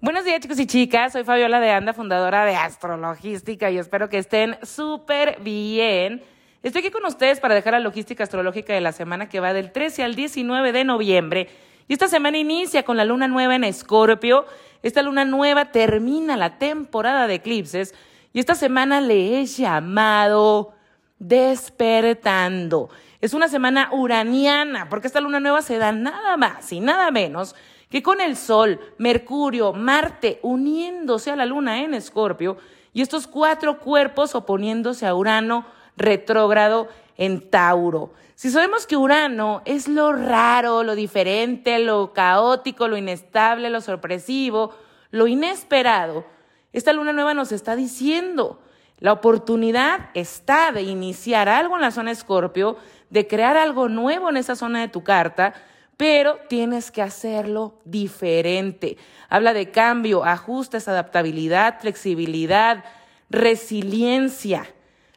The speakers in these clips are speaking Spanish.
Buenos días chicos y chicas, soy Fabiola de Anda, fundadora de Astrologística y espero que estén súper bien. Estoy aquí con ustedes para dejar la logística astrológica de la semana que va del 13 al 19 de noviembre. Y esta semana inicia con la luna nueva en Escorpio. Esta luna nueva termina la temporada de eclipses y esta semana le he llamado despertando. Es una semana uraniana porque esta luna nueva se da nada más y nada menos que con el Sol, Mercurio, Marte uniéndose a la Luna en Escorpio y estos cuatro cuerpos oponiéndose a Urano retrógrado en Tauro. Si sabemos que Urano es lo raro, lo diferente, lo caótico, lo inestable, lo sorpresivo, lo inesperado, esta luna nueva nos está diciendo, la oportunidad está de iniciar algo en la zona Escorpio, de crear algo nuevo en esa zona de tu carta, pero tienes que hacerlo diferente. Habla de cambio, ajustes, adaptabilidad, flexibilidad, resiliencia.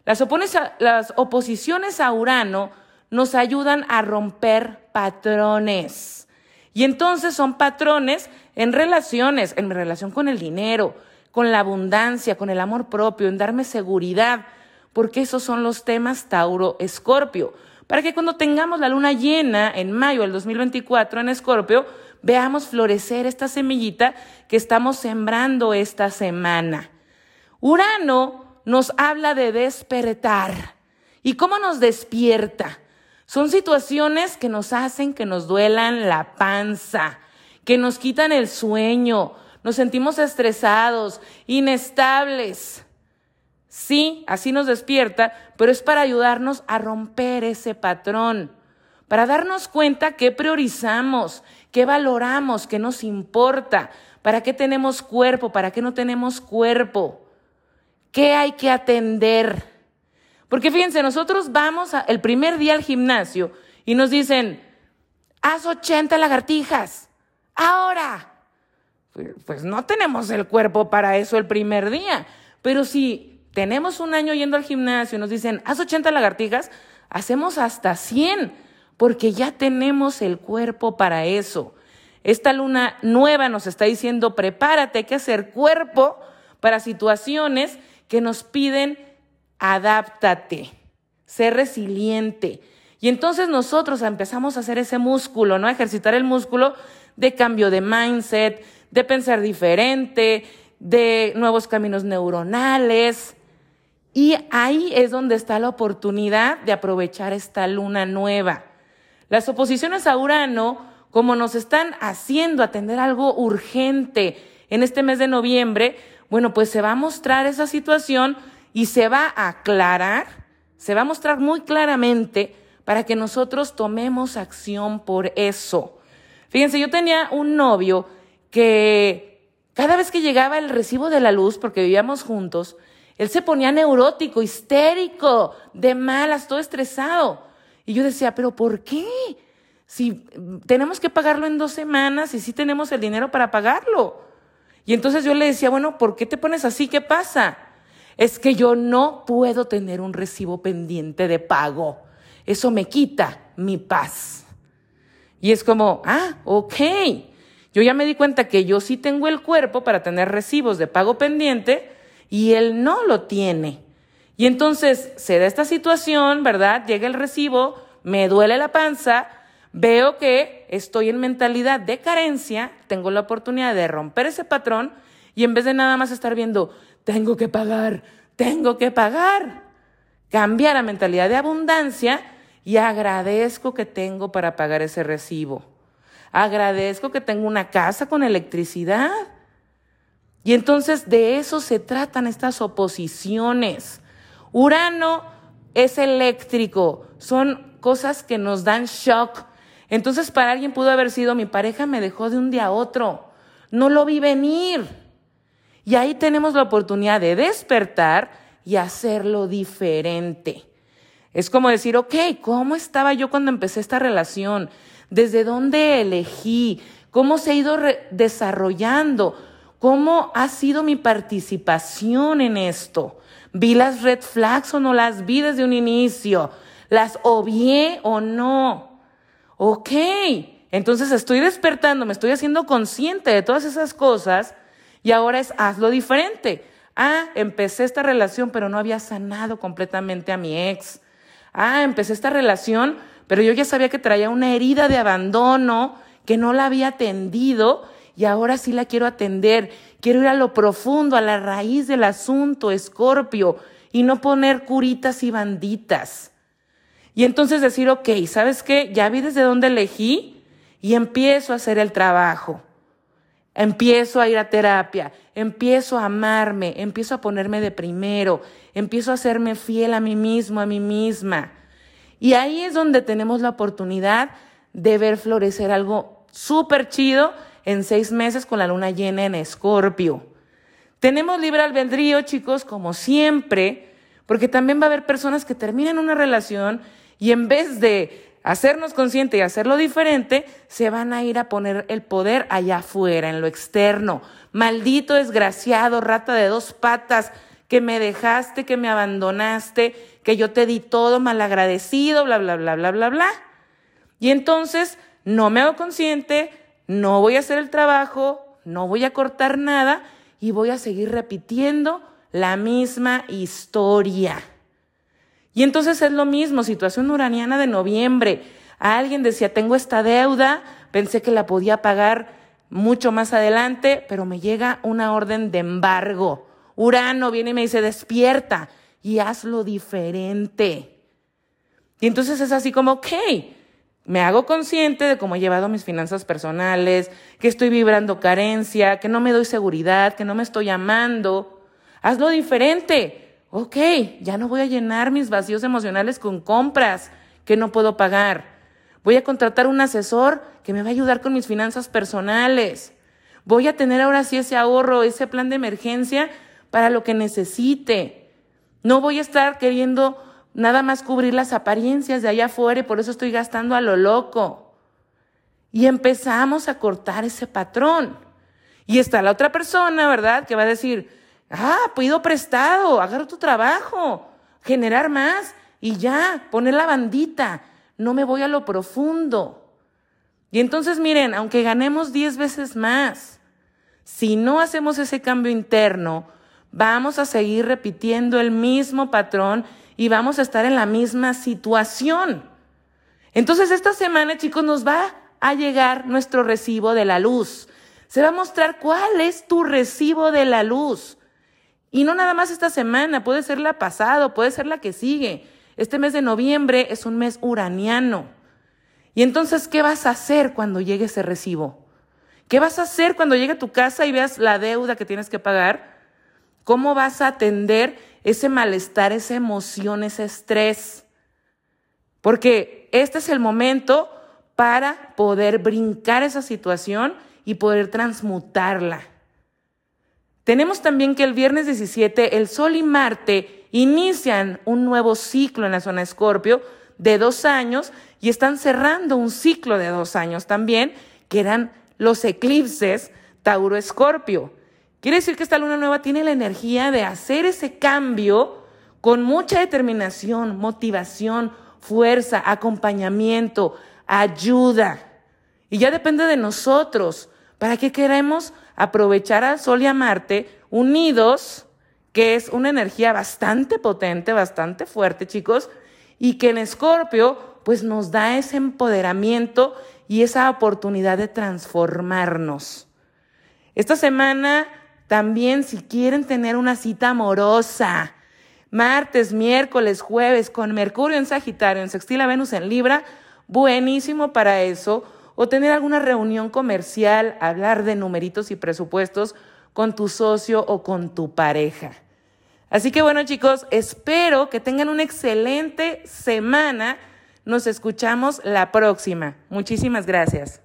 Las, oposiciones a Urano nos ayudan a romper patrones. Y entonces son patrones en relaciones, en mi relación con el dinero, con la abundancia, con el amor propio, en darme seguridad, porque esos son los temas Tauro-Escorpio para que cuando tengamos la luna llena en mayo del 2024 en Escorpio, veamos florecer esta semillita que estamos sembrando esta semana. Urano nos habla de despertar. ¿Y cómo nos despierta? Son situaciones que nos hacen que nos duelan la panza, que nos quitan el sueño, nos sentimos estresados, inestables. Sí, así nos despierta, pero es para ayudarnos a romper ese patrón, para darnos cuenta qué priorizamos, qué valoramos, qué nos importa, para qué tenemos cuerpo, para qué no tenemos cuerpo, qué hay que atender. Porque fíjense, nosotros vamos el primer día al gimnasio y nos dicen, haz 80 lagartijas, ahora. Pues, pues no tenemos el cuerpo para eso el primer día, pero si tenemos un año yendo al gimnasio y nos dicen, haz 80 lagartijas, hacemos hasta 100, porque ya tenemos el cuerpo para eso. Esta luna nueva nos está diciendo, prepárate, hay que hacer cuerpo para situaciones que nos piden, adáptate, ser resiliente. Y entonces nosotros empezamos a hacer ese músculo, ¿no? A ejercitar el músculo de cambio de mindset, de pensar diferente, de nuevos caminos neuronales, y ahí es donde está la oportunidad de aprovechar esta luna nueva. Las oposiciones a Urano, como nos están haciendo atender algo urgente en este mes de noviembre, bueno, pues se va a mostrar esa situación y se va a aclarar, se va a mostrar muy claramente para que nosotros tomemos acción por eso. Fíjense, yo tenía un novio que cada vez que llegaba el recibo de la luz, porque vivíamos juntos, él se ponía neurótico, histérico, de malas, todo estresado. Y yo decía, pero ¿por qué? Si tenemos que pagarlo en dos semanas y sí tenemos el dinero para pagarlo. Y entonces yo le decía, bueno, ¿por qué te pones así? ¿Qué pasa? Es que yo no puedo tener un recibo pendiente de pago. Eso me quita mi paz. Y es como, ah, ok. Yo ya me di cuenta que yo sí tengo el cuerpo para tener recibos de pago pendiente, y él no lo tiene. Y entonces se da esta situación, ¿verdad? Llega el recibo, me duele la panza, veo que estoy en mentalidad de carencia, tengo la oportunidad de romper ese patrón y en vez de nada más estar viendo, tengo que pagar, tengo que pagar, cambiar a mentalidad de abundancia y agradezco que tengo para pagar ese recibo. Agradezco que tengo una casa con electricidad. Y entonces de eso se tratan estas oposiciones. Urano es eléctrico, son cosas que nos dan shock. Entonces para alguien pudo haber sido mi pareja me dejó de un día a otro, no lo vi venir. Y ahí tenemos la oportunidad de despertar y hacerlo diferente. Es como decir, ok, ¿cómo estaba yo cuando empecé esta relación? ¿Desde dónde elegí? ¿Cómo se ha ido desarrollando? ¿Cómo ha sido mi participación en esto? ¿Vi las red flags o no las vi desde un inicio? ¿Las obvié o no? Ok, entonces estoy despertando, me estoy haciendo consciente de todas esas cosas Y ahora es hazlo diferente. Ah, empecé esta relación, pero no había sanado completamente a mi ex. Ah, empecé esta relación, pero yo ya sabía que traía una herida de abandono, que no la había atendido y ahora sí la quiero atender. Quiero ir a lo profundo, a la raíz del asunto, Escorpio, y no poner curitas y banditas. Y entonces decir, ok, ¿sabes qué? Ya vi desde dónde elegí y empiezo a hacer el trabajo. Empiezo a ir a terapia, empiezo a amarme, empiezo a ponerme de primero, empiezo a hacerme fiel a mí mismo, a mí misma. Y ahí es donde tenemos la oportunidad de ver florecer algo súper chido en seis meses con la luna llena en Escorpio. Tenemos libre albedrío, chicos, como siempre, porque también va a haber personas que terminan una relación y en vez de hacernos consciente y hacerlo diferente, se van a ir a poner el poder allá afuera, en lo externo. Maldito desgraciado, rata de dos patas, que me dejaste, que me abandonaste, que yo te di todo malagradecido, bla, bla, bla, bla, bla, bla. Y entonces no me hago consciente, no voy a hacer el trabajo, no voy a cortar nada y voy a seguir repitiendo la misma historia. Y entonces es lo mismo, situación uraniana de noviembre. Alguien decía, tengo esta deuda, pensé que la podía pagar mucho más adelante, pero me llega una orden de embargo. Urano viene y me dice, despierta y hazlo diferente. Y entonces es así como, ok, me hago consciente de cómo he llevado mis finanzas personales, que estoy vibrando carencia, que no me doy seguridad, que no me estoy amando. Hazlo diferente ok, ya no voy a llenar mis vacíos emocionales con compras que no puedo pagar. Voy a contratar un asesor que me va a ayudar con mis finanzas personales. Voy a tener ahora sí ese ahorro, ese plan de emergencia para lo que necesite. No voy a estar queriendo nada más cubrir las apariencias de allá afuera y por eso estoy gastando a lo loco. Y empezamos a cortar ese patrón. Y está la otra persona, ¿verdad? Que va a decir, Ah, pido prestado, agarro tu trabajo, generar más y ya, poner la bandita. No me voy a lo profundo. Y entonces miren, aunque ganemos diez veces más, si no hacemos ese cambio interno, vamos a seguir repitiendo el mismo patrón y vamos a estar en la misma situación. Entonces esta semana, chicos, nos va a llegar nuestro recibo de la luz. Se va a mostrar cuál es tu recibo de la luz. Y no nada más esta semana, puede ser la pasada, puede ser la que sigue. Este mes de noviembre es un mes uraniano. Y entonces, ¿qué vas a hacer cuando llegue ese recibo? ¿Qué vas a hacer cuando llegue a tu casa y veas la deuda que tienes que pagar? ¿Cómo vas a atender ese malestar, esa emoción, ese estrés? Porque este es el momento para poder brincar esa situación y poder transmutarla. Tenemos también que el viernes 17 el Sol y Marte inician un nuevo ciclo en la zona Escorpio de dos años y están cerrando un ciclo de dos años también, que eran los eclipses Tauro-Escorpio. Quiere decir que esta luna nueva tiene la energía de hacer ese cambio con mucha determinación, motivación, fuerza, acompañamiento, ayuda. Y ya depende de nosotros. ¿Para qué queremos? aprovechar al Sol y a Marte unidos, que es una energía bastante potente, bastante fuerte, chicos, y que en Escorpio pues nos da ese empoderamiento y esa oportunidad de transformarnos. Esta semana también si quieren tener una cita amorosa, martes, miércoles, jueves, con Mercurio en Sagitario, en Sextil a Venus en Libra, buenísimo para eso o tener alguna reunión comercial, hablar de numeritos y presupuestos con tu socio o con tu pareja. Así que bueno chicos, espero que tengan una excelente semana. Nos escuchamos la próxima. Muchísimas gracias.